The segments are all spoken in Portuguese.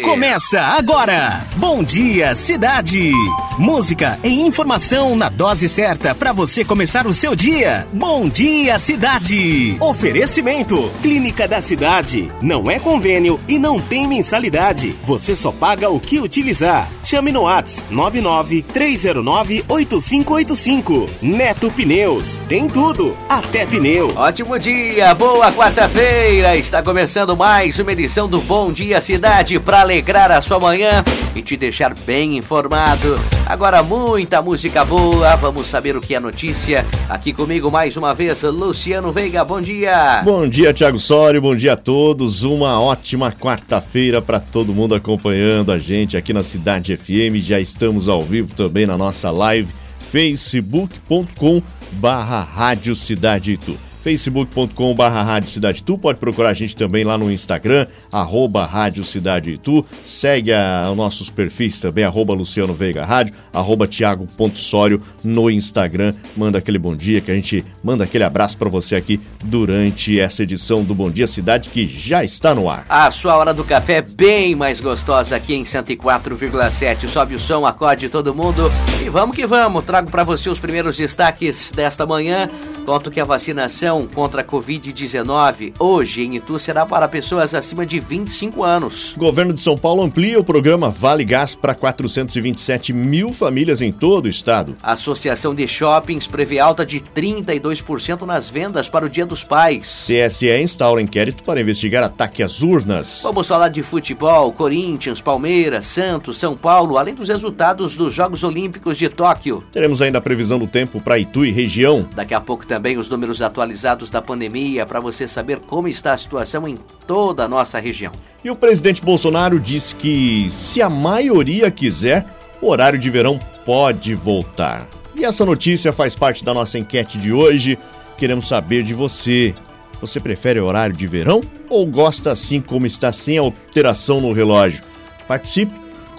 Começa agora! Bom dia, cidade! Música e informação na dose certa para você começar o seu dia. Bom dia, cidade! Oferecimento: Clínica da Cidade. Não é convênio e não tem mensalidade. Você só paga o que utilizar. Chame no Whats 99 309 8585. Neto Pneus. Tem tudo, até pneu. Ótimo dia, boa quarta-feira! Está começando mais uma edição do Bom Dia Cidade para alegrar a sua manhã e te deixar bem informado. Agora muita música boa, vamos saber o que é notícia. Aqui comigo mais uma vez, Luciano Veiga, bom dia. Bom dia, Thiago Sório, bom dia a todos. Uma ótima quarta-feira para todo mundo acompanhando a gente aqui na Cidade FM. Já estamos ao vivo também na nossa live facebook.com barra Rádio Cidade Itu facebook.com barra Rádio Cidade Tu, pode procurar a gente também lá no Instagram, arroba Rádio Cidade Tu, segue a, os nossos perfis também, arroba Luciano Veiga Rádio, arroba Tiago.sório no Instagram, manda aquele bom dia, que a gente manda aquele abraço para você aqui durante essa edição do Bom Dia Cidade, que já está no ar. A sua hora do café é bem mais gostosa aqui em 104,7, sobe o som, acorde todo mundo. E vamos que vamos, trago para você os primeiros destaques desta manhã, conto que a vacinação vacinação contra a Covid-19 hoje em Itu será para pessoas acima de 25 anos. O governo de São Paulo amplia o programa Vale Gás para 427 mil famílias em todo o estado. A Associação de Shoppings prevê alta de 32% nas vendas para o Dia dos Pais. TSE instaura inquérito para investigar ataque às urnas. Vamos falar de futebol, Corinthians, Palmeiras, Santos, São Paulo, além dos resultados dos Jogos Olímpicos de Tóquio. Teremos ainda a previsão do tempo para Itu e região. Daqui a pouco também os números atualizados atualizados da pandemia para você saber como está a situação em toda a nossa região. E o presidente Bolsonaro disse que, se a maioria quiser, o horário de verão pode voltar. E essa notícia faz parte da nossa enquete de hoje. Queremos saber de você. Você prefere horário de verão ou gosta assim como está sem alteração no relógio? Participe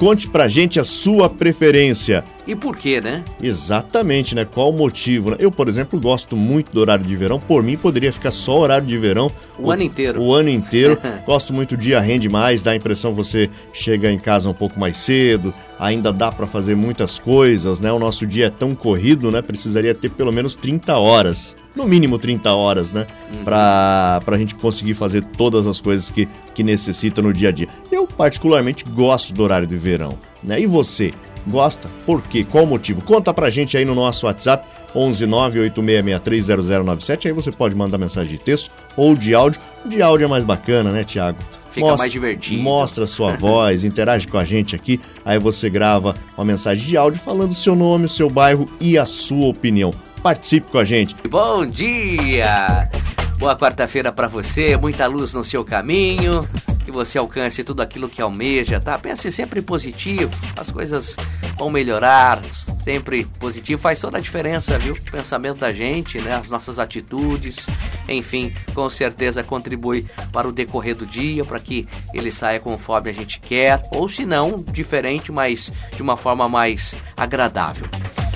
Conte pra gente a sua preferência. E por quê, né? Exatamente, né? Qual o motivo? Né? Eu, por exemplo, gosto muito do horário de verão. Por mim, poderia ficar só horário de verão. O, o ano inteiro. O ano inteiro. gosto muito, o dia rende mais, dá a impressão que você chega em casa um pouco mais cedo, ainda dá para fazer muitas coisas, né? O nosso dia é tão corrido, né? Precisaria ter pelo menos 30 horas no mínimo 30 horas, né? Uhum. Pra, pra gente conseguir fazer todas as coisas que, que necessita no dia a dia. Eu, particularmente, gosto do horário de verão, né? E você? Gosta? Por quê? Qual o motivo? Conta pra gente aí no nosso WhatsApp 11986630097. Aí você pode mandar mensagem de texto ou de áudio. O de áudio é mais bacana, né, Tiago? Fica mostra, mais divertido. Mostra a sua voz, interage com a gente aqui. Aí você grava uma mensagem de áudio falando o seu nome, o seu bairro e a sua opinião. Participe com a gente. Bom dia! Boa quarta-feira para você, muita luz no seu caminho, que você alcance tudo aquilo que almeja, tá? Pense sempre positivo, as coisas vão melhorar, sempre positivo faz toda a diferença, viu? O pensamento da gente, né? As nossas atitudes, enfim, com certeza contribui para o decorrer do dia, para que ele saia conforme a gente quer, ou se não, diferente, mas de uma forma mais agradável.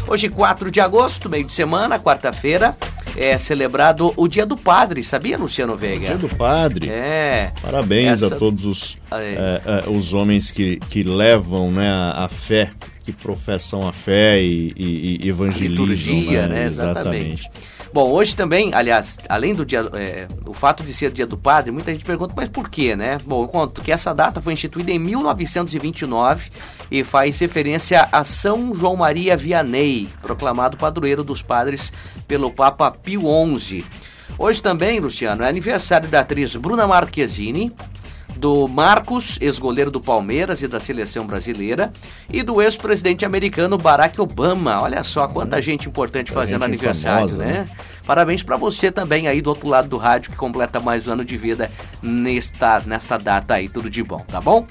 Hoje, 4 de agosto, meio de semana, quarta-feira, é celebrado o Dia do Padre, sabia, Luciano Veiga? Dia do Padre. É. Parabéns Essa... a todos os, é. É, é, os homens que, que levam né, a, a fé, que professam a fé e, e, e evangelizam. A liturgia, né? né? Exatamente. Exatamente. Bom, hoje também, aliás, além do dia, é, o fato de ser o dia do padre, muita gente pergunta, mas por quê, né? Bom, eu conto que essa data foi instituída em 1929 e faz referência a São João Maria Vianney, proclamado padroeiro dos padres pelo Papa Pio XI. Hoje também, Luciano, é aniversário da atriz Bruna Marquezine, do Marcos, ex-goleiro do Palmeiras e da seleção brasileira, e do ex-presidente americano Barack Obama. Olha só quanta gente importante fazendo gente aniversário, famosa, né? né? Parabéns para você também aí do outro lado do rádio que completa mais um ano de vida nesta, nesta data aí. Tudo de bom, tá bom?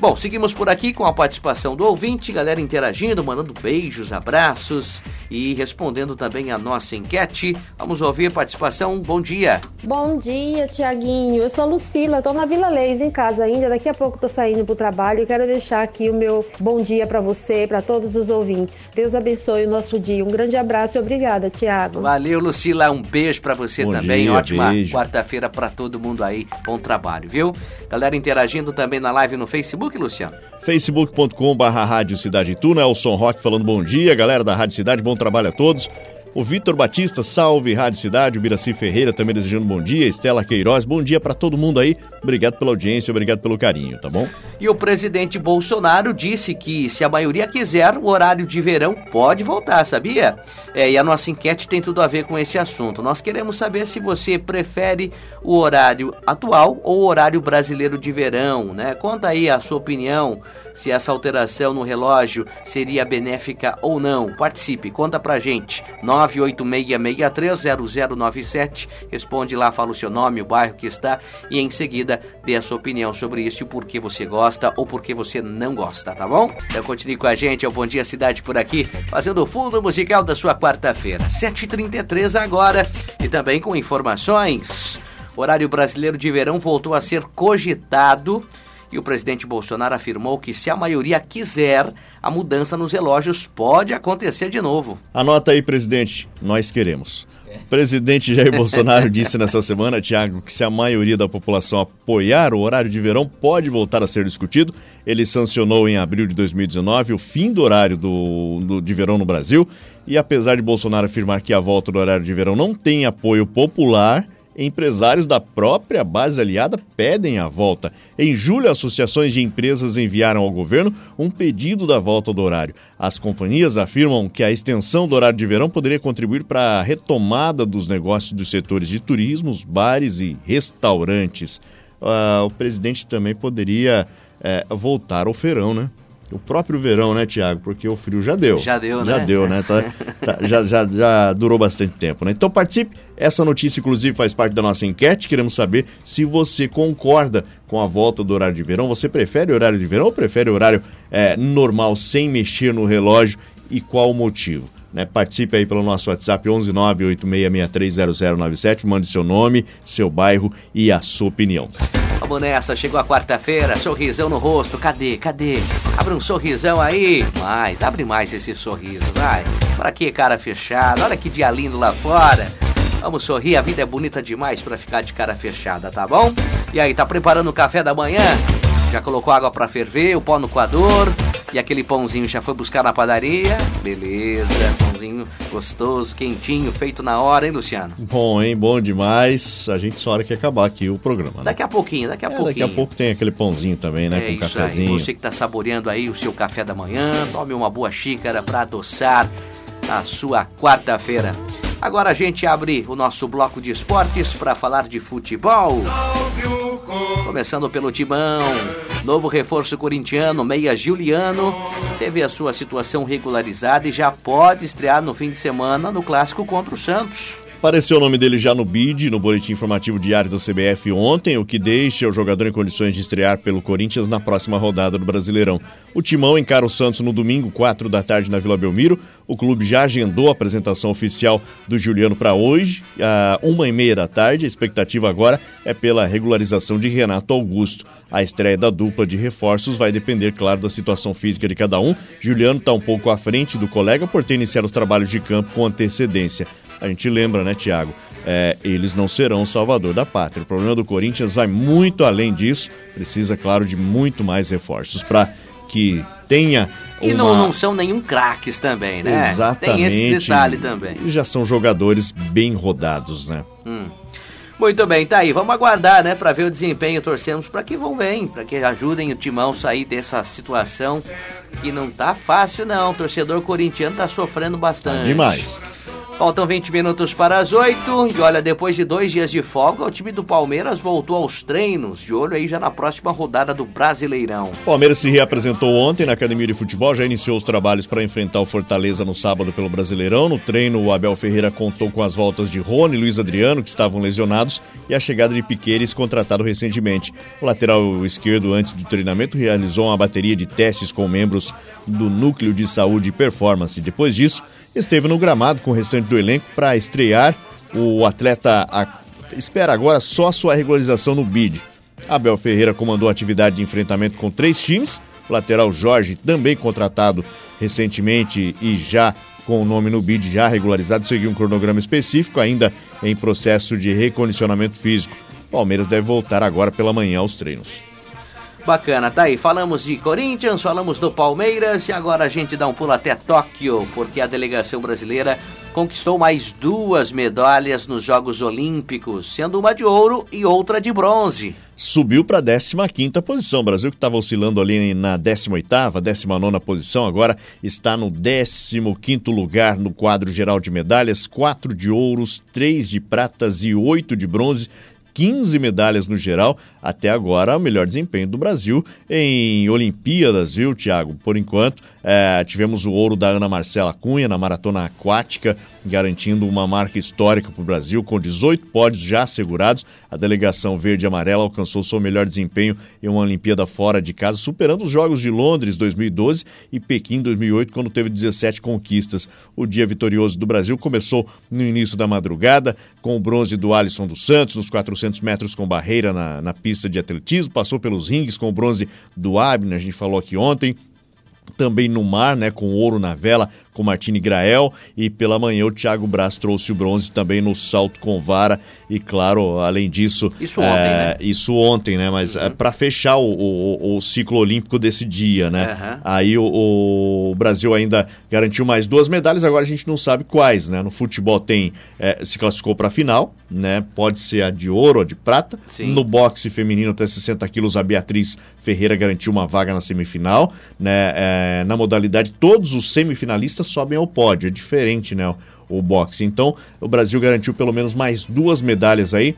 Bom, seguimos por aqui com a participação do ouvinte, galera interagindo, mandando beijos, abraços e respondendo também a nossa enquete. Vamos ouvir participação. Bom dia. Bom dia, Tiaguinho. Eu sou a Lucila, estou na Vila Leis em casa ainda. Daqui a pouco estou saindo para o trabalho. Eu quero deixar aqui o meu bom dia para você, para todos os ouvintes. Deus abençoe o nosso dia. Um grande abraço e obrigada, Tiago. Valeu, Lucila. Um beijo para você bom também. Dia, Ótima quarta-feira para todo mundo aí. Bom trabalho, viu? Galera interagindo também na live no Facebook Facebook, Luciano? facebook.com.br Rádio Cidade Itu, Nelson Roque falando bom dia, galera da Rádio Cidade, bom trabalho a todos. O Vitor Batista, salve Rádio Cidade, o Biraci Ferreira também desejando bom dia, Estela Queiroz, bom dia para todo mundo aí. Obrigado pela audiência, obrigado pelo carinho, tá bom? E o presidente Bolsonaro disse que se a maioria quiser, o horário de verão pode voltar, sabia? É, e a nossa enquete tem tudo a ver com esse assunto. Nós queremos saber se você prefere o horário atual ou o horário brasileiro de verão, né? Conta aí a sua opinião se essa alteração no relógio seria benéfica ou não. Participe, conta pra gente. 986630097. Responde lá, fala o seu nome, o bairro que está e em seguida dê a sua opinião sobre isso e por que você gosta ou por que você não gosta, tá bom? Então continue com a gente, é o Bom Dia Cidade por aqui, fazendo o fundo musical da sua quarta-feira. 7h33 agora e também com informações. O horário brasileiro de verão voltou a ser cogitado e o presidente Bolsonaro afirmou que se a maioria quiser, a mudança nos relógios pode acontecer de novo. Anota aí, presidente, nós queremos. O presidente Jair Bolsonaro disse nessa semana, Tiago, que se a maioria da população apoiar o horário de verão, pode voltar a ser discutido. Ele sancionou em abril de 2019 o fim do horário do, do, de verão no Brasil. E apesar de Bolsonaro afirmar que a volta do horário de verão não tem apoio popular, Empresários da própria base aliada pedem a volta. Em julho, associações de empresas enviaram ao governo um pedido da volta do horário. As companhias afirmam que a extensão do horário de verão poderia contribuir para a retomada dos negócios dos setores de turismo, bares e restaurantes. Uh, o presidente também poderia uh, voltar ao feirão, né? O próprio verão, né, Tiago? Porque o frio já deu. Já deu, já né? Já deu, né? Tá, tá, já, já, já durou bastante tempo, né? Então participe. Essa notícia, inclusive, faz parte da nossa enquete. Queremos saber se você concorda com a volta do horário de verão. Você prefere o horário de verão ou prefere o horário é, normal, sem mexer no relógio? E qual o motivo? Né? Participe aí pelo nosso WhatsApp 11986630097. Mande seu nome, seu bairro e a sua opinião. Vamos nessa, chegou a quarta-feira, sorrisão no rosto, cadê, cadê? Abre um sorrisão aí, mais, abre mais esse sorriso, vai. Pra que cara fechada, olha que dia lindo lá fora. Vamos sorrir, a vida é bonita demais para ficar de cara fechada, tá bom? E aí, tá preparando o café da manhã? Já colocou água para ferver, o pó no coador? E aquele pãozinho já foi buscar na padaria? Beleza, pãozinho gostoso, quentinho, feito na hora, hein, Luciano? Bom, hein? Bom demais. A gente só hora que acabar aqui o programa. Né? Daqui a pouquinho, daqui a é, pouquinho. Daqui a pouco tem aquele pãozinho também, né? É com cafezinho. Aí. Você que tá saboreando aí o seu café da manhã, tome uma boa xícara para adoçar a sua quarta-feira. Agora a gente abre o nosso bloco de esportes para falar de futebol. Começando pelo Timão. Novo reforço corintiano, Meia Juliano, teve a sua situação regularizada e já pode estrear no fim de semana no clássico contra o Santos. Apareceu o nome dele já no BID, no Boletim Informativo Diário do CBF ontem, o que deixa o jogador em condições de estrear pelo Corinthians na próxima rodada do Brasileirão. O Timão encara o Santos no domingo, 4 da tarde, na Vila Belmiro. O clube já agendou a apresentação oficial do Juliano para hoje, a uma e meia da tarde. A expectativa agora é pela regularização de Renato Augusto. A estreia da dupla de reforços vai depender, claro, da situação física de cada um. Juliano está um pouco à frente do colega por ter iniciado os trabalhos de campo com antecedência. A gente lembra, né, Tiago? É, eles não serão o salvador da pátria. O problema do Corinthians vai muito além disso. Precisa, claro, de muito mais reforços para que tenha uma... E não, não são nenhum craques também, né? Exatamente. Tem esse detalhe também. E já são jogadores bem rodados, né? Hum. Muito bem, tá aí. Vamos aguardar, né, para ver o desempenho. Torcemos para que vão bem, para que ajudem o Timão a sair dessa situação que não tá fácil não. O torcedor corintiano tá sofrendo bastante. Tá demais. Faltam 20 minutos para as 8. E olha, depois de dois dias de folga, o time do Palmeiras voltou aos treinos. De olho aí já na próxima rodada do Brasileirão. O Palmeiras se reapresentou ontem na Academia de Futebol, já iniciou os trabalhos para enfrentar o Fortaleza no sábado pelo Brasileirão. No treino, o Abel Ferreira contou com as voltas de Rony e Luiz Adriano, que estavam lesionados, e a chegada de Piqueires, contratado recentemente. O lateral esquerdo, antes do treinamento, realizou uma bateria de testes com membros do Núcleo de Saúde e Performance. Depois disso, esteve no gramado com o restante do elenco para estrear. O atleta espera agora só sua regularização no BID. Abel Ferreira comandou a atividade de enfrentamento com três times. O lateral Jorge, também contratado recentemente e já com o nome no BID já regularizado, seguiu um cronograma específico, ainda em processo de recondicionamento físico. Palmeiras deve voltar agora pela manhã aos treinos. Bacana, tá aí. Falamos de Corinthians, falamos do Palmeiras e agora a gente dá um pulo até Tóquio, porque a delegação brasileira conquistou mais duas medalhas nos Jogos Olímpicos, sendo uma de ouro e outra de bronze. Subiu para a 15 posição. O Brasil que estava oscilando ali na 18ª, 19 posição, agora está no 15 lugar no quadro geral de medalhas, quatro de ouros, três de pratas e oito de bronze. 15 medalhas no geral. Até agora, o melhor desempenho do Brasil em Olimpíadas, viu, Thiago? Por enquanto, é, tivemos o ouro da Ana Marcela Cunha na maratona aquática, garantindo uma marca histórica para o Brasil, com 18 pódios já assegurados. A delegação verde e amarela alcançou seu melhor desempenho em uma Olimpíada fora de casa, superando os Jogos de Londres 2012 e Pequim 2008, quando teve 17 conquistas. O dia vitorioso do Brasil começou no início da madrugada, com o bronze do Alisson dos Santos, nos 400 metros com barreira na, na pista de atletismo, passou pelos rings com o bronze do Abner, a gente falou aqui ontem, também no mar, né, com ouro na vela, com Martini Grael. E pela manhã o Thiago Braz trouxe o bronze também no salto com vara. E claro, além disso. Isso ontem, é, né? Isso ontem, né? Mas uhum. é, para fechar o, o, o, ciclo olímpico desse dia, né? Uhum. Aí o, o, Brasil ainda garantiu mais duas medalhas, agora a gente não sabe quais, né? No futebol tem. É, se classificou para a final, né? Pode ser a de ouro ou a de prata. Sim. No boxe feminino até 60 quilos, a Beatriz Ferreira garantiu uma vaga na semifinal, né? É, na modalidade, todos os semifinalistas sobem ao pódio. É diferente, né? O, o boxe. Então, o Brasil garantiu pelo menos mais duas medalhas aí,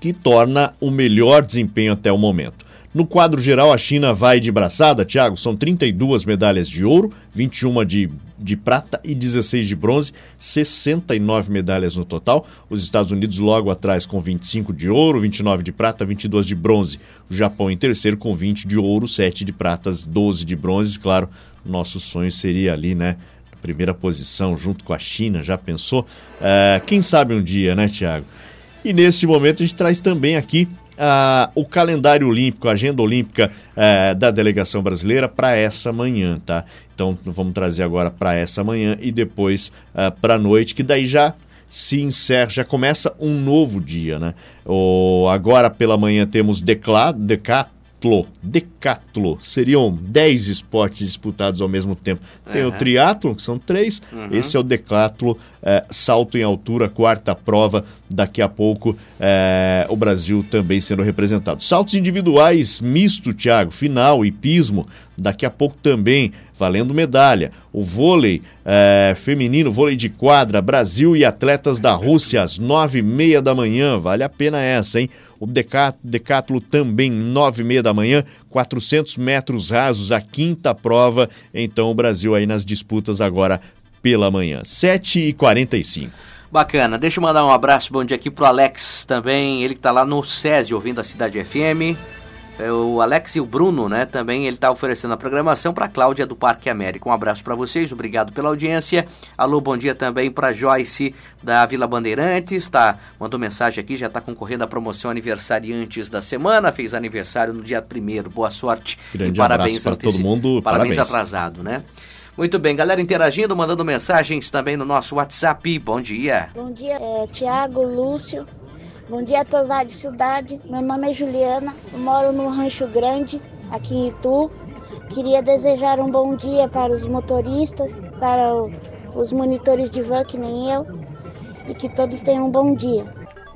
que torna o melhor desempenho até o momento. No quadro geral, a China vai de braçada, Thiago, são 32 medalhas de ouro, 21 de, de prata e 16 de bronze, 69 medalhas no total. Os Estados Unidos logo atrás com 25 de ouro, 29 de prata, 22 de bronze. O Japão em terceiro com 20 de ouro, 7 de pratas, 12 de bronze. Claro, nosso sonho seria ali, né? Primeira posição junto com a China, já pensou? É, quem sabe um dia, né, Tiago? E neste momento a gente traz também aqui uh, o calendário olímpico, a agenda olímpica uh, da delegação brasileira para essa manhã, tá? Então vamos trazer agora para essa manhã e depois uh, para a noite, que daí já se encerra, já começa um novo dia, né? O, agora pela manhã temos decla, decat, decatlo. Decatlo. Seriam 10 esportes disputados ao mesmo tempo. Tem uhum. o triatlo, que são três. Uhum. Esse é o decatlo. É, salto em altura, quarta prova. Daqui a pouco é, o Brasil também sendo representado. Saltos individuais misto, Thiago, final e pismo. Daqui a pouco também valendo medalha. O vôlei é, feminino, vôlei de quadra, Brasil e atletas da Rússia, às nove e meia da manhã. Vale a pena essa, hein? O decátulo também, nove e meia da manhã, 400 metros rasos, a quinta prova. Então o Brasil aí nas disputas agora pela manhã. 7 e 45 Bacana. Deixa eu mandar um abraço, bom dia aqui pro Alex também, ele que tá lá no SESI ouvindo a Cidade FM. É, o Alex e o Bruno, né, também ele está oferecendo a programação para Cláudia do Parque América. Um abraço para vocês, obrigado pela audiência. Alô, bom dia também para Joyce da Vila Bandeirantes, tá? Mandou mensagem aqui, já está concorrendo à promoção aniversariantes da semana, fez aniversário no dia primeiro. Boa sorte Grande e parabéns para todo mundo. Parabéns, parabéns atrasado, né? Muito bem, galera interagindo, mandando mensagens também no nosso WhatsApp. Bom dia. Bom dia, é, Tiago, Lúcio, Bom dia a todos da cidade. Meu nome é Juliana, moro no Rancho Grande, aqui em Itu. Queria desejar um bom dia para os motoristas, para os monitores de van, que nem eu, e que todos tenham um bom dia.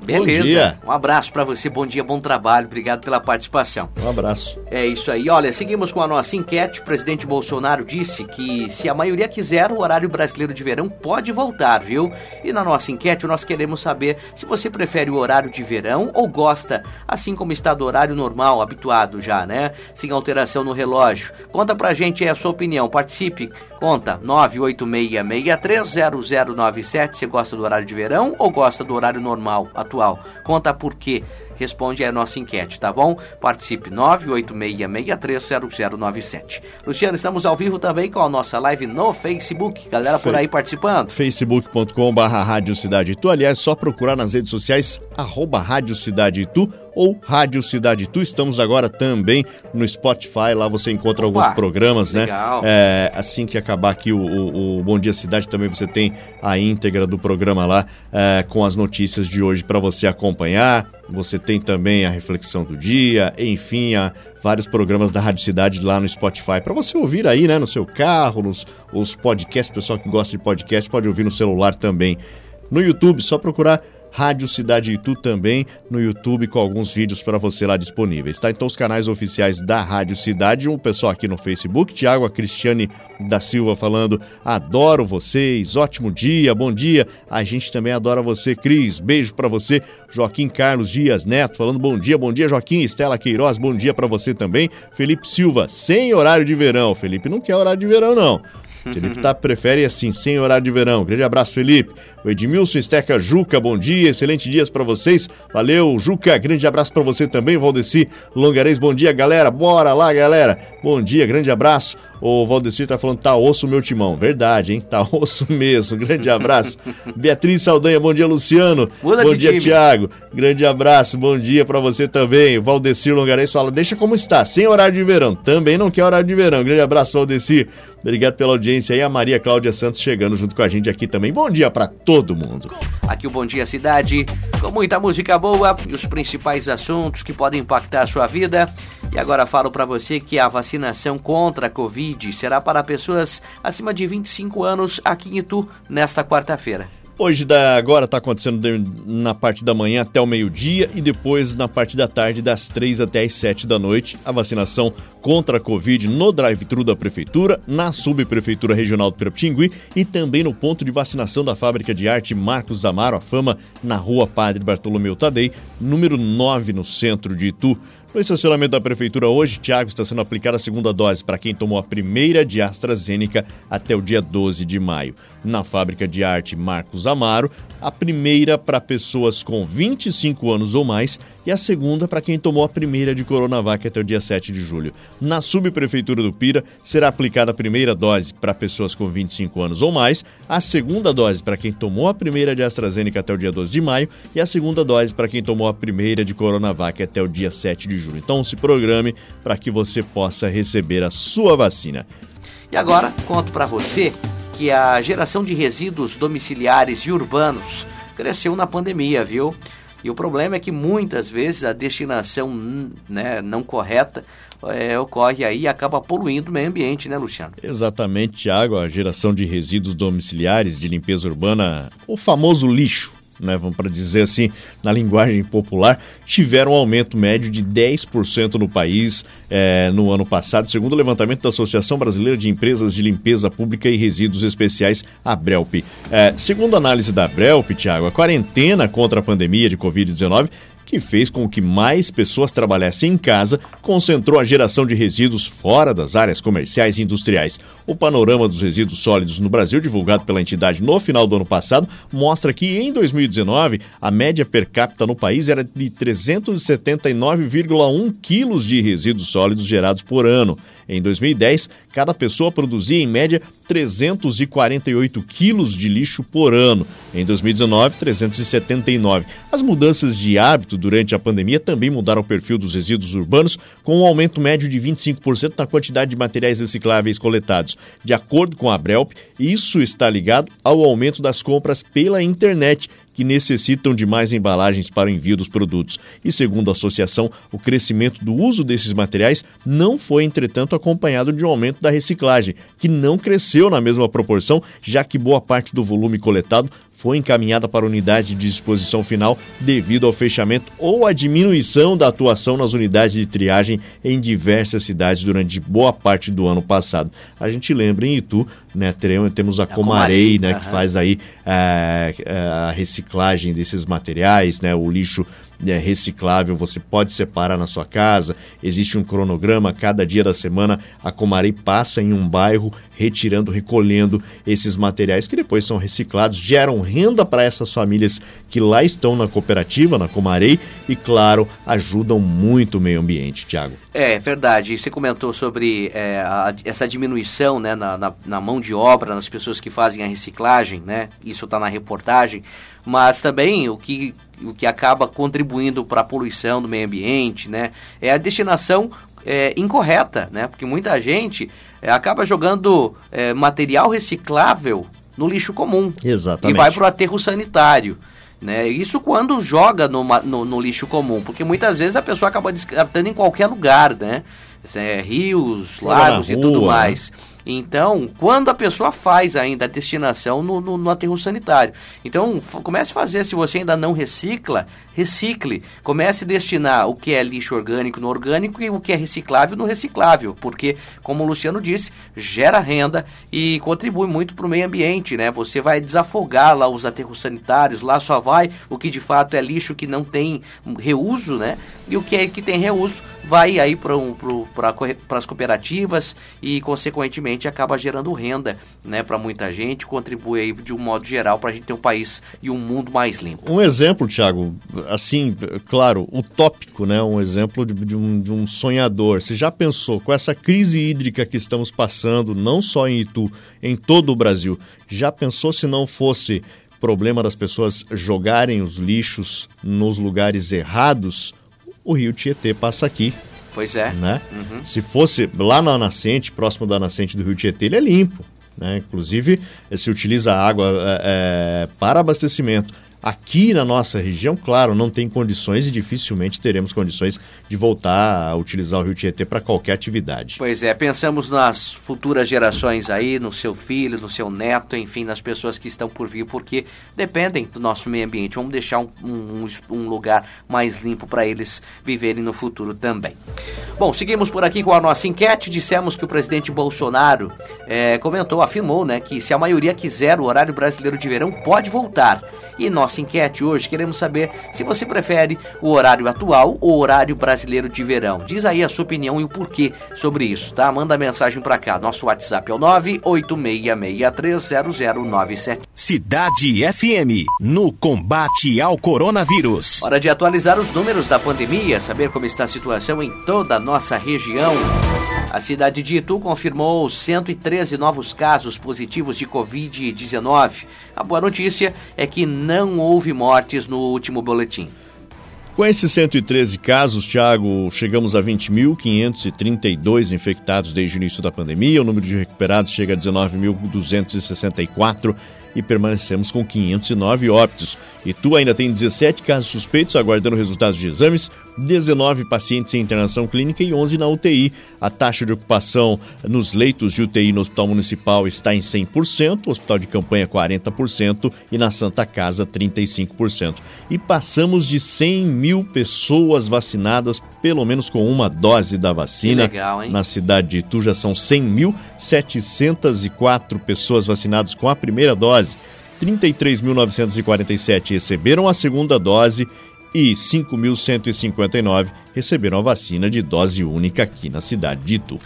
Beleza. Um abraço para você, bom dia, bom trabalho, obrigado pela participação. Um abraço. É isso aí. Olha, seguimos com a nossa enquete. O presidente Bolsonaro disse que se a maioria quiser, o horário brasileiro de verão pode voltar, viu? E na nossa enquete nós queremos saber se você prefere o horário de verão ou gosta, assim como está do horário normal, habituado já, né? Sem alteração no relógio. Conta pra gente aí a sua opinião, participe. Conta 986630097. Você gosta do horário de verão ou gosta do horário normal? atual. Conta por quê. Responde a nossa enquete, tá bom? Participe 986630097. Luciano, estamos ao vivo também com a nossa live no Facebook. Galera por aí participando. facebook.com Rádio Cidade Itu. Aliás, só procurar nas redes sociais arroba Rádio Cidade Itu ou Rádio Cidade Tu. Estamos agora também no Spotify, lá você encontra Opa, alguns programas, né? Legal. É, assim que acabar aqui o, o, o, Bom Dia Cidade, também você tem a íntegra do programa lá é, com as notícias de hoje para você acompanhar. Você tem também a reflexão do dia, enfim, a, vários programas da Rádio Cidade lá no Spotify para você ouvir aí, né, no seu carro, nos os podcasts, pessoal que gosta de podcast pode ouvir no celular também. No YouTube, só procurar Rádio Cidade Itu também no YouTube com alguns vídeos para você lá disponíveis, tá? Então os canais oficiais da Rádio Cidade, o pessoal aqui no Facebook, Tiago, a Cristiane da Silva falando, adoro vocês, ótimo dia, bom dia. A gente também adora você, Cris, beijo para você. Joaquim Carlos Dias Neto falando bom dia, bom dia Joaquim, Estela Queiroz, bom dia para você também. Felipe Silva, sem horário de verão. Felipe não quer horário de verão não. Felipe tá, prefere assim, sem horário de verão. Grande abraço, Felipe. O Edmilson Esteca Juca, bom dia, excelente dias para vocês. Valeu, Juca, grande abraço para você também. Valdeci Longarês, bom dia, galera. Bora lá, galera. Bom dia, grande abraço. O Valdecir tá falando, tá osso meu timão. Verdade, hein? Tá osso mesmo. Grande abraço. Beatriz Saldanha, bom dia, Luciano. Muda bom dia, time. Tiago. Grande abraço, bom dia para você também. Valdecir Longarês fala, deixa como está, sem horário de verão. Também não quer horário de verão. Grande abraço, Valdecir. Obrigado pela audiência aí. A Maria Cláudia Santos chegando junto com a gente aqui também. Bom dia para todo mundo. Aqui o Bom Dia Cidade, com muita música boa e os principais assuntos que podem impactar a sua vida. E agora falo para você que a vacinação contra a Covid será para pessoas acima de 25 anos aqui em Itu nesta quarta-feira. Hoje da, agora está acontecendo na parte da manhã até o meio-dia e depois na parte da tarde das 3 até as 7 da noite a vacinação contra a Covid no drive-thru da Prefeitura, na Subprefeitura Regional do Pirapitingui e também no ponto de vacinação da Fábrica de Arte Marcos Amaro, a Fama, na rua Padre Bartolomeu Tadei, número 9 no centro de Itu. No estacionamento da Prefeitura hoje, Tiago, está sendo aplicada a segunda dose para quem tomou a primeira de AstraZeneca até o dia 12 de maio. Na fábrica de arte Marcos Amaro, a primeira para pessoas com 25 anos ou mais e a segunda para quem tomou a primeira de Coronavac até o dia 7 de julho. Na subprefeitura do Pira, será aplicada a primeira dose para pessoas com 25 anos ou mais, a segunda dose para quem tomou a primeira de AstraZeneca até o dia 12 de maio e a segunda dose para quem tomou a primeira de Coronavac até o dia 7 de julho. Então se programe para que você possa receber a sua vacina. E agora conto para você que a geração de resíduos domiciliares e urbanos cresceu na pandemia, viu? E o problema é que muitas vezes a destinação né, não correta é, ocorre aí e acaba poluindo o meio ambiente, né, Luciano? Exatamente, Tiago. A geração de resíduos domiciliares de limpeza urbana, o famoso lixo, né, vamos para dizer assim, na linguagem popular, tiveram um aumento médio de 10% no país é, no ano passado, segundo o levantamento da Associação Brasileira de Empresas de Limpeza Pública e Resíduos Especiais, a Brelp. É, segundo a análise da Brelp, Tiago, a quarentena contra a pandemia de Covid-19 que fez com que mais pessoas trabalhassem em casa, concentrou a geração de resíduos fora das áreas comerciais e industriais. O panorama dos resíduos sólidos no Brasil, divulgado pela entidade no final do ano passado, mostra que em 2019 a média per capita no país era de 379,1 quilos de resíduos sólidos gerados por ano. Em 2010, cada pessoa produzia em média 348 quilos de lixo por ano. Em 2019, 379. As mudanças de hábito durante a pandemia também mudaram o perfil dos resíduos urbanos, com um aumento médio de 25% na quantidade de materiais recicláveis coletados. De acordo com a Brelp, isso está ligado ao aumento das compras pela internet, que necessitam de mais embalagens para o envio dos produtos. E segundo a associação, o crescimento do uso desses materiais não foi, entretanto, acompanhado de um aumento da reciclagem, que não cresceu na mesma proporção, já que boa parte do volume coletado foi encaminhada para a unidade de disposição final devido ao fechamento ou à diminuição da atuação nas unidades de triagem em diversas cidades durante boa parte do ano passado. A gente lembra em Itu, né, temos a, a Comarei, né, que faz aí é, a reciclagem desses materiais, né, o lixo é reciclável, você pode separar na sua casa, existe um cronograma, cada dia da semana a Comarei passa em um bairro retirando, recolhendo esses materiais que depois são reciclados, geram renda para essas famílias que lá estão na cooperativa, na Comarei, e claro, ajudam muito o meio ambiente, Tiago. É verdade, você comentou sobre é, a, essa diminuição né, na, na, na, mão de obra, nas pessoas que fazem a reciclagem, né? Isso está na reportagem. Mas também o que o que acaba contribuindo para a poluição do meio ambiente, né? É a destinação é, incorreta, né? Porque muita gente é, acaba jogando é, material reciclável no lixo comum. Exatamente. E vai para o aterro sanitário. Né? Isso quando joga no, no, no, lixo comum, porque muitas vezes a pessoa acaba descartando em qualquer lugar, né? É, rios, lagos e tudo mais. Né? Então, quando a pessoa faz ainda a destinação no, no, no aterro sanitário. Então, comece a fazer, se você ainda não recicla, recicle. Comece a destinar o que é lixo orgânico no orgânico e o que é reciclável no reciclável. Porque, como o Luciano disse, gera renda e contribui muito para o meio ambiente, né? Você vai desafogar lá os aterros sanitários, lá só vai o que de fato é lixo que não tem reuso, né? E o que é que tem reuso vai aí para um, as cooperativas e, consequentemente, acaba gerando renda né, para muita gente, contribui aí de um modo geral para a gente ter um país e um mundo mais limpo. Um exemplo, Tiago, assim, claro, utópico, né? Um exemplo de, de, um, de um sonhador. Você já pensou com essa crise hídrica que estamos passando, não só em Itu, em todo o Brasil, já pensou se não fosse problema das pessoas jogarem os lixos nos lugares errados? o rio Tietê passa aqui. Pois é. Né? Uhum. Se fosse lá na nascente, próximo da nascente do rio Tietê, ele é limpo. Né? Inclusive, se utiliza água é, é, para abastecimento. Aqui na nossa região, claro, não tem condições e dificilmente teremos condições de voltar a utilizar o Rio Tietê para qualquer atividade. Pois é, pensamos nas futuras gerações aí, no seu filho, no seu neto, enfim, nas pessoas que estão por vir, porque dependem do nosso meio ambiente. Vamos deixar um, um, um lugar mais limpo para eles viverem no futuro também. Bom, seguimos por aqui com a nossa enquete. Dissemos que o presidente Bolsonaro é, comentou, afirmou, né, que se a maioria quiser, o horário brasileiro de verão pode voltar. E nossa enquete hoje queremos saber se você prefere o horário atual ou o horário brasileiro de verão. Diz aí a sua opinião e o porquê sobre isso, tá? Manda mensagem para cá. Nosso WhatsApp é o 986630097. Cidade FM, no combate ao coronavírus. Hora de atualizar os números da pandemia, saber como está a situação em toda a nossa região. A cidade de Itu confirmou 113 novos casos positivos de Covid-19. A boa notícia é que não houve mortes no último boletim. Com esses 113 casos, Thiago, chegamos a 20.532 infectados desde o início da pandemia. O número de recuperados chega a 19.264 e permanecemos com 509 óbitos. E tu ainda tem 17 casos suspeitos aguardando resultados de exames, 19 pacientes em internação clínica e 11 na UTI. A taxa de ocupação nos leitos de UTI no Hospital Municipal está em 100%, o Hospital de Campanha 40% e na Santa Casa 35%. E passamos de 100 mil pessoas vacinadas, pelo menos com uma dose da vacina. Legal, hein? Na cidade de Itu já são 100.704 pessoas vacinadas com a primeira dose. 33.947 receberam a segunda dose e 5.159 receberam a vacina de dose única aqui na cidade de Itu.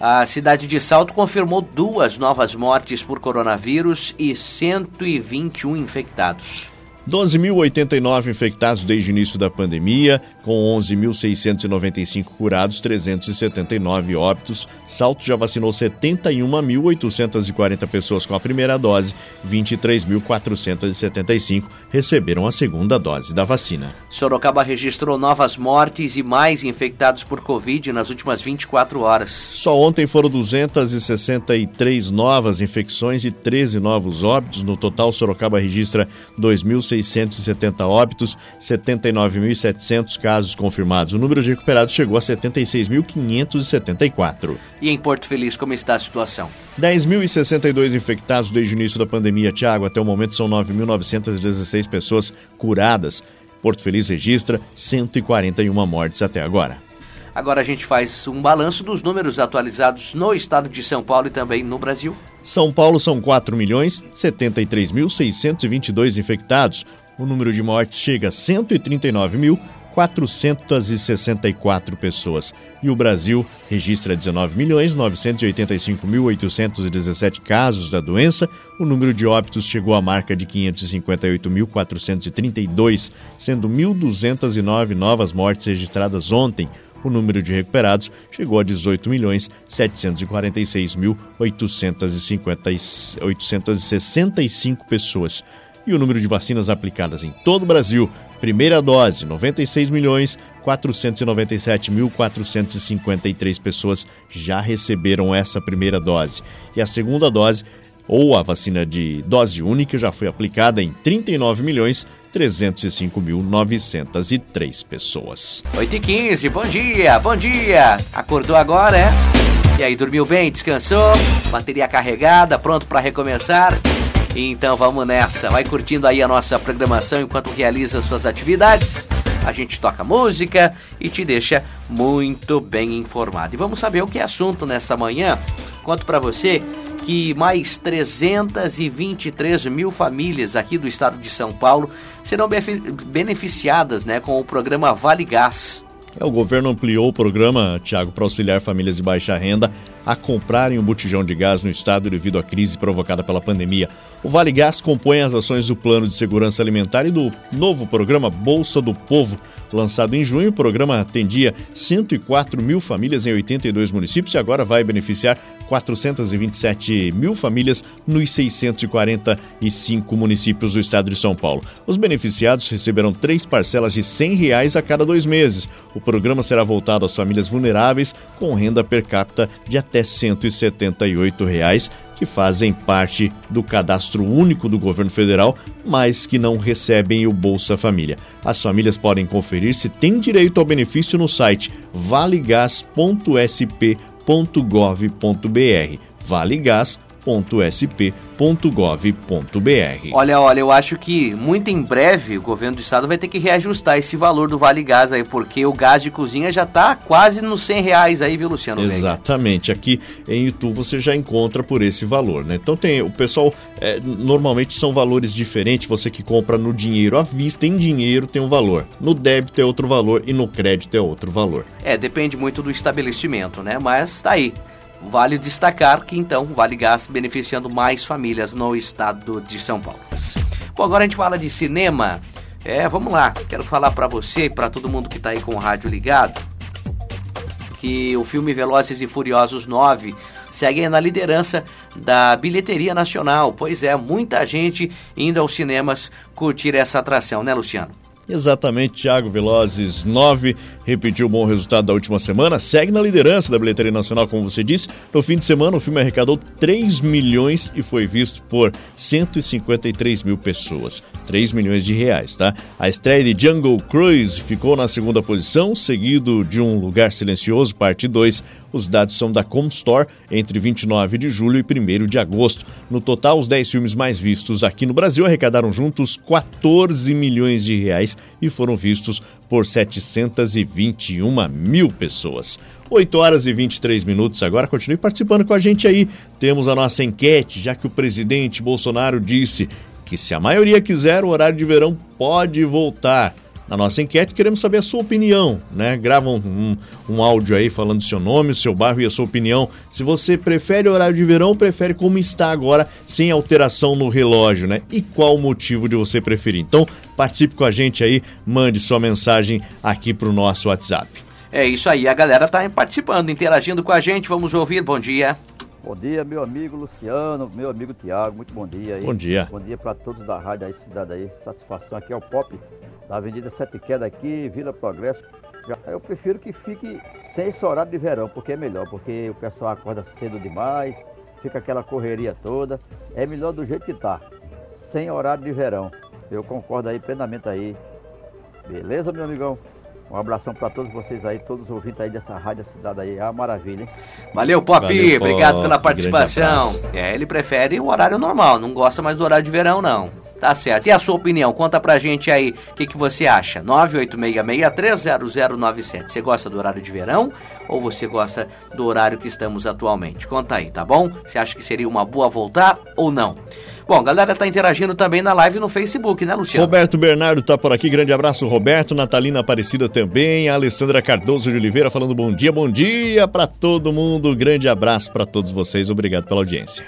A cidade de Salto confirmou duas novas mortes por coronavírus e 121 infectados. 12.089 infectados desde o início da pandemia, com 11.695 curados, 379 óbitos. Salto já vacinou 71.840 pessoas com a primeira dose, 23.475 receberam a segunda dose da vacina. Sorocaba registrou novas mortes e mais infectados por Covid nas últimas 24 horas. Só ontem foram 263 novas infecções e 13 novos óbitos. No total, Sorocaba registra 2.600 670 óbitos, 79.700 casos confirmados. O número de recuperados chegou a 76.574. E em Porto Feliz, como está a situação? 10.062 infectados desde o início da pandemia, Tiago. Até o momento são 9.916 pessoas curadas. Porto Feliz registra 141 mortes até agora. Agora a gente faz um balanço dos números atualizados no estado de São Paulo e também no Brasil. São Paulo são 4 milhões 73.622 infectados. O número de mortes chega a 139.464 pessoas. E o Brasil registra 19 milhões 985.817 casos da doença. O número de óbitos chegou à marca de 558.432, sendo 1.209 novas mortes registradas ontem o número de recuperados chegou a 18 milhões 746 mil 865 pessoas. e o número de vacinas aplicadas em todo o Brasil. Primeira dose, 96 milhões 497.453 pessoas já receberam essa primeira dose. E a segunda dose, ou a vacina de dose única, já foi aplicada em 39 milhões 305.903 pessoas. 8 e 15, bom dia, bom dia. Acordou agora, é? E aí, dormiu bem, descansou? Bateria carregada, pronto para recomeçar? Então vamos nessa, vai curtindo aí a nossa programação enquanto realiza suas atividades. A gente toca música e te deixa muito bem informado. E vamos saber o que é assunto nessa manhã. Conto para você que mais 323 mil famílias aqui do estado de São Paulo serão beneficiadas né, com o programa Vale Gás. É, o governo ampliou o programa, Tiago, para auxiliar famílias de baixa renda a comprarem um botijão de gás no estado devido à crise provocada pela pandemia. O Vale Gás compõe as ações do Plano de Segurança Alimentar e do novo programa Bolsa do Povo. Lançado em junho, o programa atendia 104 mil famílias em 82 municípios e agora vai beneficiar 427 mil famílias nos 645 municípios do estado de São Paulo. Os beneficiados receberão três parcelas de 100 reais a cada dois meses. O programa será voltado às famílias vulneráveis com renda per capita de até até 178 reais, que fazem parte do cadastro único do governo federal, mas que não recebem o Bolsa Família. As famílias podem conferir se têm direito ao benefício no site valegas.sp.gov.br. Valegas.sp.gov.br www.gov.br. Olha, olha, eu acho que muito em breve o governo do estado vai ter que reajustar esse valor do Vale Gás aí, porque o gás de cozinha já está quase nos 100 reais aí, viu, Luciano? Exatamente. Aqui em Itu você já encontra por esse valor, né? Então tem o pessoal, é, normalmente são valores diferentes. Você que compra no dinheiro à vista, em dinheiro tem um valor. No débito é outro valor e no crédito é outro valor. É, depende muito do estabelecimento, né? Mas tá aí. Vale destacar que então Vale Gás beneficiando mais famílias no estado de São Paulo. Bom, agora a gente fala de cinema. É, vamos lá. Quero falar para você e para todo mundo que está aí com o rádio ligado que o filme Velozes e Furiosos 9 segue na liderança da bilheteria nacional. Pois é, muita gente indo aos cinemas curtir essa atração, né, Luciano? Exatamente, Thiago Velozes 9 repetiu o bom resultado da última semana, segue na liderança da bilheteria nacional, como você disse. No fim de semana, o filme arrecadou 3 milhões e foi visto por 153 mil pessoas. 3 milhões de reais, tá? A estreia de Jungle Cruise ficou na segunda posição, seguido de Um Lugar Silencioso, parte 2. Os dados são da Comstore entre 29 de julho e 1 de agosto. No total, os 10 filmes mais vistos aqui no Brasil arrecadaram juntos 14 milhões de reais e foram vistos por 721 mil pessoas. 8 horas e 23 minutos agora. Continue participando com a gente aí. Temos a nossa enquete, já que o presidente Bolsonaro disse que se a maioria quiser, o horário de verão pode voltar. Na nossa enquete, queremos saber a sua opinião, né? Grava um, um, um áudio aí falando seu nome, seu bairro e a sua opinião. Se você prefere o horário de verão, prefere como está agora, sem alteração no relógio, né? E qual o motivo de você preferir? Então, participe com a gente aí, mande sua mensagem aqui para o nosso WhatsApp. É isso aí, a galera está participando, interagindo com a gente. Vamos ouvir. Bom dia. Bom dia, meu amigo Luciano, meu amigo Tiago, muito bom dia aí. Bom dia. Bom dia para todos da rádio aí, cidade aí. Satisfação aqui é o Pop, da Avenida Sete Queda aqui, Vila Progresso. Eu prefiro que fique sem esse horário de verão, porque é melhor, porque o pessoal acorda cedo demais, fica aquela correria toda. É melhor do jeito que tá, sem horário de verão. Eu concordo aí plenamente aí. Beleza, meu amigão? Um abração para todos vocês aí, todos os ouvintes aí dessa rádio cidade aí. É uma maravilha, hein? Valeu, Pop. Valeu, Obrigado pela participação. É, ele prefere o horário normal, não gosta mais do horário de verão, não. Tá certo. E a sua opinião? Conta pra gente aí o que, que você acha. 986630097. Você gosta do horário de verão ou você gosta do horário que estamos atualmente? Conta aí, tá bom? Você acha que seria uma boa voltar ou não? Bom, galera tá interagindo também na live no Facebook, né, Luciano? Roberto Bernardo tá por aqui, grande abraço, Roberto. Natalina Aparecida também. A Alessandra Cardoso de Oliveira falando bom dia, bom dia para todo mundo. Grande abraço para todos vocês, obrigado pela audiência.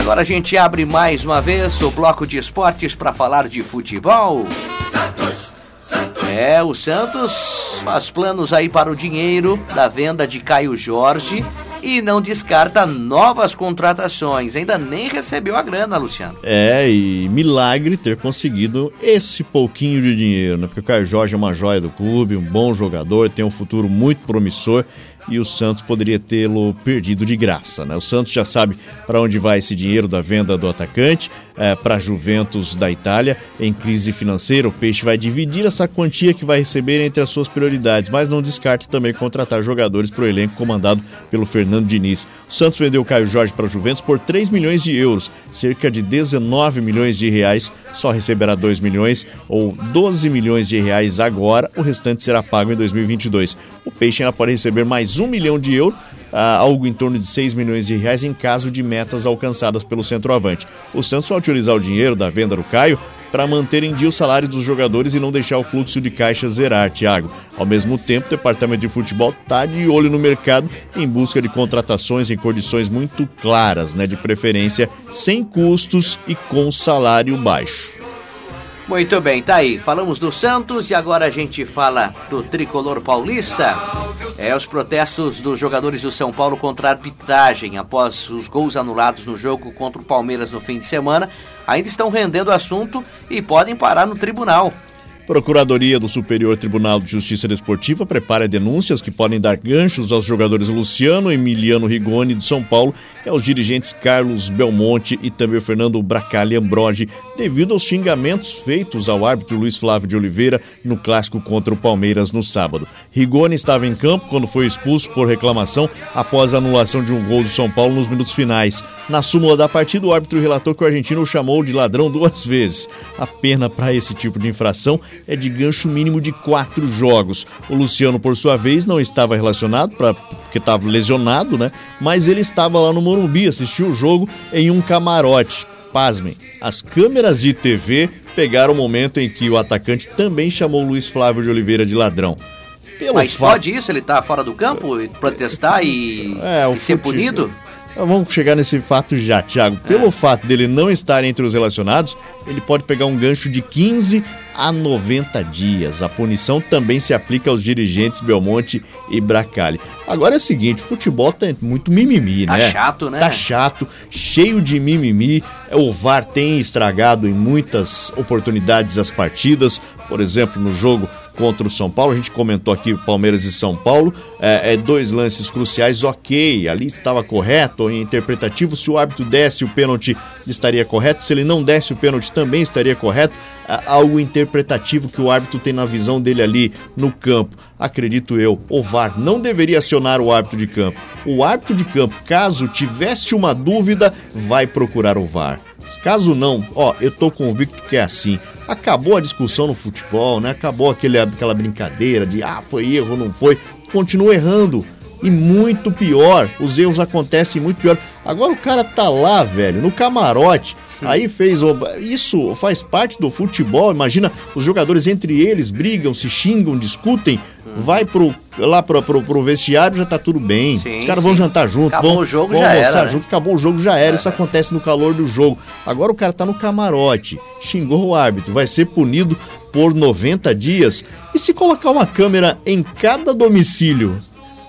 Agora a gente abre mais uma vez o bloco de esportes para falar de futebol. Santos, Santos. É, o Santos faz planos aí para o dinheiro da venda de Caio Jorge e não descarta novas contratações. Ainda nem recebeu a grana, Luciano. É, e milagre ter conseguido esse pouquinho de dinheiro, né? Porque o Caio Jorge é uma joia do clube, um bom jogador, tem um futuro muito promissor e o Santos poderia tê-lo perdido de graça. Né? O Santos já sabe para onde vai esse dinheiro da venda do atacante, é, para Juventus da Itália. Em crise financeira, o Peixe vai dividir essa quantia que vai receber entre as suas prioridades, mas não descarte também contratar jogadores para o elenco comandado pelo Fernando Diniz. O Santos vendeu Caio Jorge para Juventus por 3 milhões de euros, cerca de 19 milhões de reais. Só receberá 2 milhões ou 12 milhões de reais agora, o restante será pago em 2022. O Peixe ainda pode receber mais 1 milhão de euros algo em torno de 6 milhões de reais em caso de metas alcançadas pelo centroavante. O Santos vai utilizar o dinheiro da venda do Caio para manter em dia o salário dos jogadores e não deixar o fluxo de caixa zerar, Thiago. Ao mesmo tempo, o departamento de futebol está de olho no mercado em busca de contratações em condições muito claras, né, de preferência sem custos e com salário baixo. Muito bem, tá aí. Falamos do Santos e agora a gente fala do tricolor paulista. É os protestos dos jogadores do São Paulo contra a arbitragem após os gols anulados no jogo contra o Palmeiras no fim de semana ainda estão rendendo assunto e podem parar no tribunal. Procuradoria do Superior Tribunal de Justiça Desportiva prepara denúncias que podem dar ganchos aos jogadores Luciano Emiliano Rigoni do São Paulo e aos dirigentes Carlos Belmonte e também o Fernando Bracali Ambrogi, devido aos xingamentos feitos ao árbitro Luiz Flávio de Oliveira no clássico contra o Palmeiras no sábado. Rigoni estava em campo quando foi expulso por reclamação após a anulação de um gol do São Paulo nos minutos finais. Na súmula da partida, o árbitro relatou que o argentino o chamou de ladrão duas vezes. A pena para esse tipo de infração é de gancho mínimo de quatro jogos. O Luciano, por sua vez, não estava relacionado, pra, porque estava lesionado, né? Mas ele estava lá no Morumbi, assistiu o jogo em um camarote. Pasmem, as câmeras de TV pegaram o momento em que o atacante também chamou Luiz Flávio de Oliveira de ladrão. Pelo Mas fato... pode isso? Ele tá fora do campo? Protestar e, é, e ser punido? Vamos chegar nesse fato já, Thiago. Pelo é. fato dele não estar entre os relacionados, ele pode pegar um gancho de 15 a 90 dias. A punição também se aplica aos dirigentes Belmonte e Bracali. Agora é o seguinte, futebol tá muito mimimi, tá né? Tá chato, né? Tá chato, cheio de mimimi. O VAR tem estragado em muitas oportunidades as partidas. Por exemplo, no jogo contra o São Paulo. A gente comentou aqui Palmeiras e São Paulo. É, é, dois lances cruciais, ok. Ali estava correto, interpretativo. Se o árbitro desse o pênalti, estaria correto. Se ele não desse o pênalti, também estaria correto. É, algo interpretativo que o árbitro tem na visão dele ali no campo. Acredito eu, o VAR não deveria acionar o árbitro de campo. O árbitro de campo, caso tivesse uma dúvida, vai procurar o VAR. Caso não, ó, eu tô convicto que é assim. Acabou a discussão no futebol, né? Acabou aquele, aquela brincadeira de ah, foi erro, não foi. Continua errando. E muito pior, os erros acontecem muito pior. Agora o cara tá lá, velho, no camarote, Aí fez. Isso faz parte do futebol. Imagina, os jogadores entre eles brigam, se xingam, discutem. Vai pro, lá pro, pro, pro vestiário, já tá tudo bem. Sim, Os caras vão jantar junto, acabou vão, o jogo, vão já almoçar era, né? junto, acabou o jogo, já era. É. Isso acontece no calor do jogo. Agora o cara tá no camarote, xingou o árbitro, vai ser punido por 90 dias. E se colocar uma câmera em cada domicílio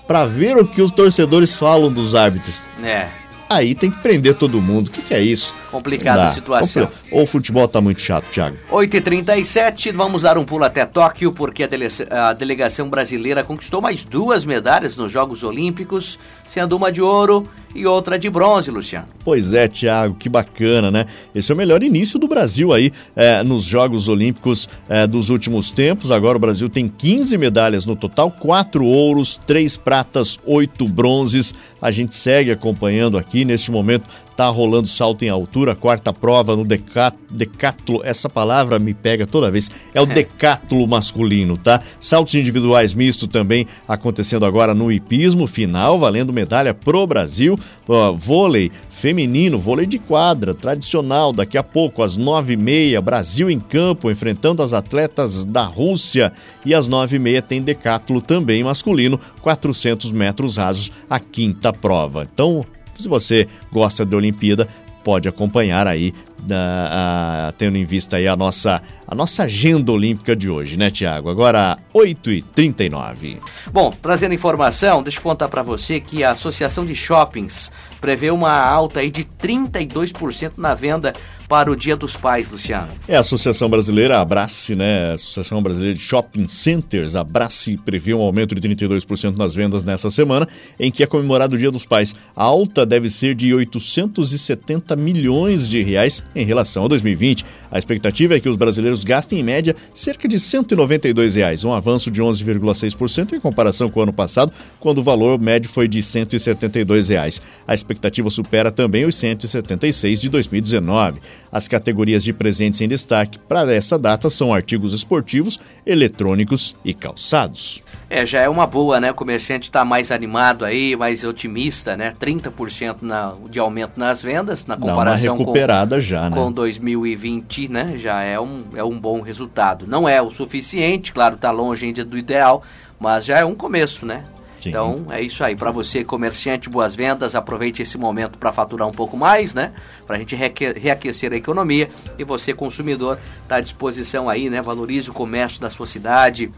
para ver o que os torcedores falam dos árbitros? É aí tem que prender todo mundo. O que, que é isso? Complicada a situação. Ou o futebol tá muito chato, Thiago. 8h37, vamos dar um pulo até Tóquio, porque a, dele a delegação brasileira conquistou mais duas medalhas nos Jogos Olímpicos, sendo uma de ouro e outra de bronze, Luciano. Pois é, Thiago, que bacana, né? Esse é o melhor início do Brasil aí é, nos Jogos Olímpicos é, dos últimos tempos. Agora o Brasil tem 15 medalhas no total, quatro ouros, três pratas, oito bronzes. A gente segue acompanhando aqui. Neste momento está rolando salto em altura, quarta prova no decátulo. Essa palavra me pega toda vez. É o decátulo masculino, tá? Saltos individuais misto também acontecendo agora no hipismo, final, valendo medalha pro Brasil. Uh, vôlei feminino, vôlei de quadra, tradicional, daqui a pouco, às nove e meia, Brasil em campo, enfrentando as atletas da Rússia. E às nove e meia tem decátulo também masculino, 400 metros rasos, a quinta prova. Então, se você gosta de Olimpíada, pode acompanhar aí uh, tendo em vista aí a nossa, a nossa agenda olímpica de hoje, né, Tiago? Agora, 8h39. Bom, trazendo informação, deixa eu contar para você que a Associação de Shoppings prevê uma alta aí de 32% na venda para o Dia dos Pais, Luciano? É a Associação Brasileira, Abrace, né? A Associação Brasileira de Shopping Centers, Abrace, prevê um aumento de 32% nas vendas nessa semana, em que é comemorado o Dia dos Pais. A alta deve ser de 870 milhões de reais em relação a 2020. A expectativa é que os brasileiros gastem em média cerca de 192 reais, um avanço de 11,6% em comparação com o ano passado, quando o valor médio foi de 172 reais. A expectativa supera também os 176 de 2019. As categorias de presentes em destaque para essa data são artigos esportivos, eletrônicos e calçados. É, já é uma boa, né? O comerciante está mais animado aí, mais otimista, né? 30% na, de aumento nas vendas, na comparação Dá uma recuperada com, já, né? com 2020, né? Já é um, é um bom resultado. Não é o suficiente, claro, está longe ainda do ideal, mas já é um começo, né? Sim. Então é isso aí. Para você, comerciante, boas vendas. Aproveite esse momento para faturar um pouco mais, né? Para a gente reaquecer a economia. E você, consumidor, está à disposição aí, né? Valorize o comércio da sua cidade.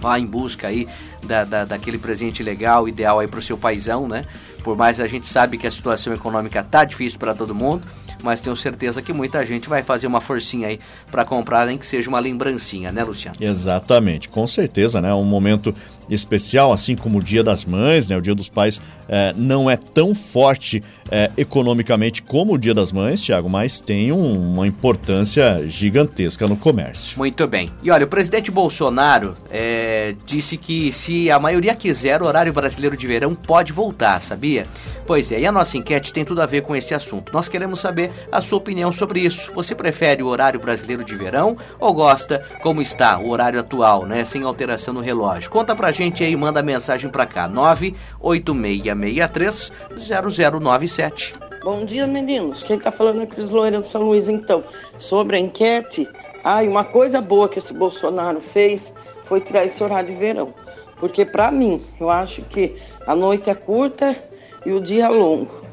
Vá em busca aí da, da, daquele presente legal, ideal aí para o seu paizão, né? Por mais a gente sabe que a situação econômica tá difícil para todo mundo, mas tenho certeza que muita gente vai fazer uma forcinha aí para comprar, nem que seja uma lembrancinha, né, Luciano? Exatamente, com certeza, né? Um momento especial, assim como o Dia das Mães, né? O Dia dos Pais é, não é tão forte é, economicamente como o Dia das Mães, Tiago, mas tem um, uma importância gigantesca no comércio. Muito bem. E olha, o presidente Bolsonaro é, disse que se a maioria quiser, o horário brasileiro de verão pode voltar, sabia? Pois é, e a nossa enquete tem tudo a ver com esse assunto. Nós queremos saber a sua opinião sobre isso. Você prefere o horário brasileiro de verão ou gosta como está o horário atual, né, sem alteração no relógio? Conta pra gente aí, manda mensagem pra cá, 98663 0097. Bom dia, meninos. Quem tá falando é Cris Loira de São Luís, então. Sobre a enquete, ai, uma coisa boa que esse Bolsonaro fez foi tirar esse horário de verão. Porque para mim, eu acho que a noite é curta e o dia longo,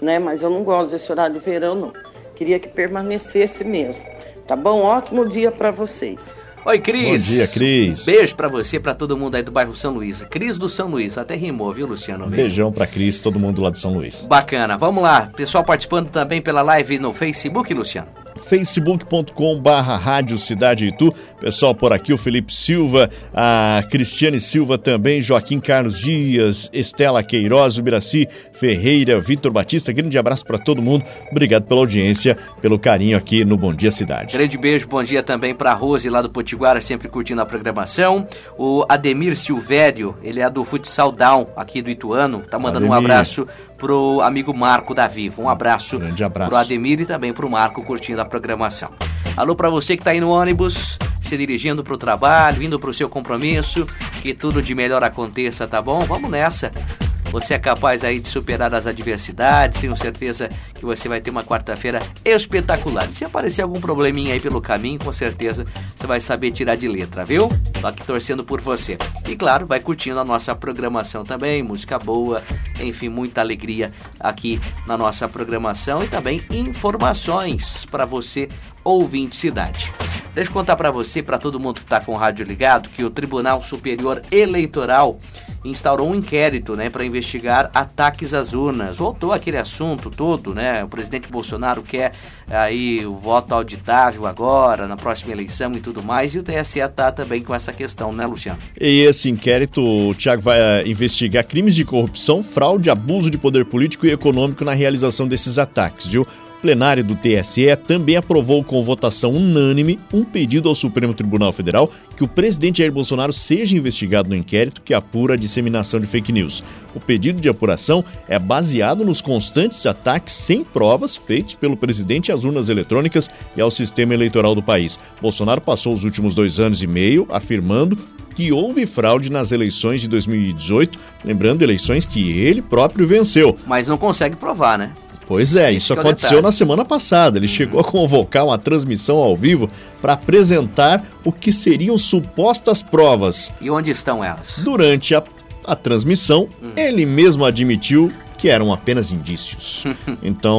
né? Mas eu não gosto desse horário de verão, não. Queria que permanecesse mesmo. Tá bom? Ótimo dia para vocês. Oi, Cris. Bom dia, Cris. Beijo para você, para todo mundo aí do bairro São Luís. Cris do São Luís, até rimou, viu, Luciano? Beijão para Cris, todo mundo lá do São Luís. Bacana. Vamos lá. Pessoal participando também pela live no Facebook, Luciano facebook.com barra Rádio Cidade Itu. Pessoal por aqui, o Felipe Silva, a Cristiane Silva também, Joaquim Carlos Dias, Estela Queiroz, o Biraci Ferreira, Vitor Batista. Grande abraço para todo mundo. Obrigado pela audiência, pelo carinho aqui no Bom Dia Cidade. Grande beijo, bom dia também para Rose lá do Potiguara, sempre curtindo a programação. O Ademir Silvério, ele é do Futsal Down aqui do Ituano, tá mandando Ademir. um abraço pro amigo Marco da Vivo. Um abraço, Grande abraço pro Ademir e também pro Marco curtindo a programação. Alô para você que está aí no ônibus, se dirigindo para o trabalho, indo para o seu compromisso, que tudo de melhor aconteça, tá bom? Vamos nessa. Você é capaz aí de superar as adversidades, tenho certeza que você vai ter uma quarta-feira espetacular. Se aparecer algum probleminha aí pelo caminho, com certeza você vai saber tirar de letra, viu? Tô aqui torcendo por você. E claro, vai curtindo a nossa programação também, música boa, enfim, muita alegria aqui na nossa programação e também informações para você ouvinte cidade. Deixa eu contar para você, para todo mundo que está com o rádio ligado, que o Tribunal Superior Eleitoral instaurou um inquérito, né, para investigar ataques às urnas. Voltou aquele assunto todo, né? O presidente Bolsonaro quer aí o voto auditável agora, na próxima eleição e tudo mais, e o TSE está também com essa questão, né, Luciano? E esse inquérito, o Tiago, vai uh, investigar crimes de corrupção, fraude, abuso de poder político e econômico na realização desses ataques, viu? Plenário do TSE também aprovou com votação unânime um pedido ao Supremo Tribunal Federal que o presidente Jair Bolsonaro seja investigado no inquérito que apura a disseminação de fake news. O pedido de apuração é baseado nos constantes ataques sem provas feitos pelo presidente às urnas eletrônicas e ao sistema eleitoral do país. Bolsonaro passou os últimos dois anos e meio afirmando que houve fraude nas eleições de 2018, lembrando eleições que ele próprio venceu. Mas não consegue provar, né? Pois é, isso é aconteceu na semana passada. Ele uhum. chegou a convocar uma transmissão ao vivo para apresentar o que seriam supostas provas. E onde estão elas? Durante a, a transmissão, uhum. ele mesmo admitiu que eram apenas indícios. então,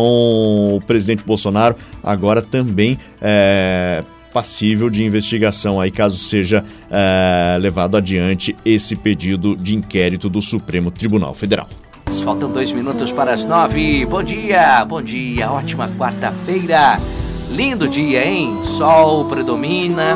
o presidente Bolsonaro agora também é, passível de investigação aí caso seja é, levado adiante esse pedido de inquérito do Supremo Tribunal Federal. Faltam dois minutos para as nove. Bom dia, bom dia, ótima quarta-feira. Lindo dia, hein? Sol predomina,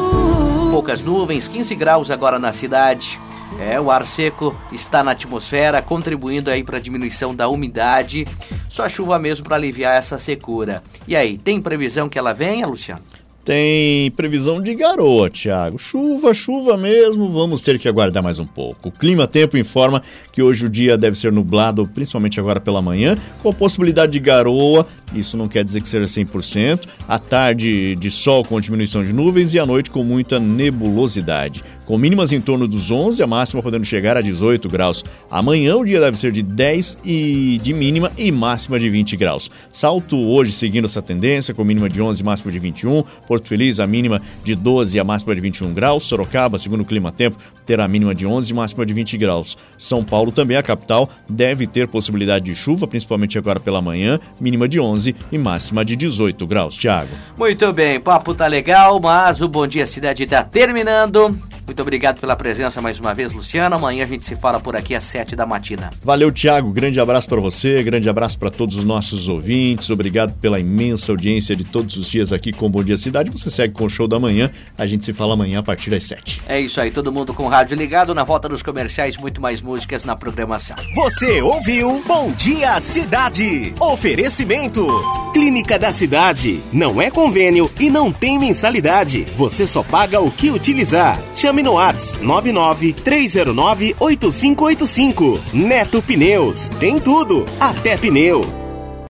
poucas nuvens, 15 graus agora na cidade. É, o ar seco está na atmosfera, contribuindo aí para a diminuição da umidade. Só chuva mesmo para aliviar essa secura. E aí, tem previsão que ela venha, Luciano? Tem previsão de garoa, Thiago. Chuva, chuva mesmo, vamos ter que aguardar mais um pouco. O Clima Tempo informa que hoje o dia deve ser nublado, principalmente agora pela manhã, com possibilidade de garoa. Isso não quer dizer que seja 100%. À tarde de sol com diminuição de nuvens e à noite com muita nebulosidade com mínimas em torno dos 11, a máxima podendo chegar a 18 graus. Amanhã o dia deve ser de 10 e de mínima e máxima de 20 graus. Salto hoje seguindo essa tendência, com mínima de 11 e máxima de 21. Porto Feliz, a mínima de 12 e a máxima de 21 graus. Sorocaba, segundo o Clima Tempo, terá a mínima de 11 e máxima de 20 graus. São Paulo, também a capital, deve ter possibilidade de chuva, principalmente agora pela manhã, mínima de 11 e máxima de 18 graus. Tiago. Muito bem, papo tá legal, mas o Bom Dia Cidade tá terminando. Muito obrigado pela presença mais uma vez, Luciano. Amanhã a gente se fala por aqui às sete da matina. Valeu, Tiago. Grande abraço para você, grande abraço para todos os nossos ouvintes. Obrigado pela imensa audiência de todos os dias aqui com Bom Dia Cidade. Você segue com o show da manhã. A gente se fala amanhã a partir das sete. É isso aí, todo mundo com o rádio ligado. Na volta dos comerciais, muito mais músicas na programação. Você ouviu Bom Dia Cidade. Oferecimento. Clínica da Cidade. Não é convênio e não tem mensalidade. Você só paga o que utilizar. Chame Chame no Whats 993098585. Neto Pneus. Tem tudo, até pneu.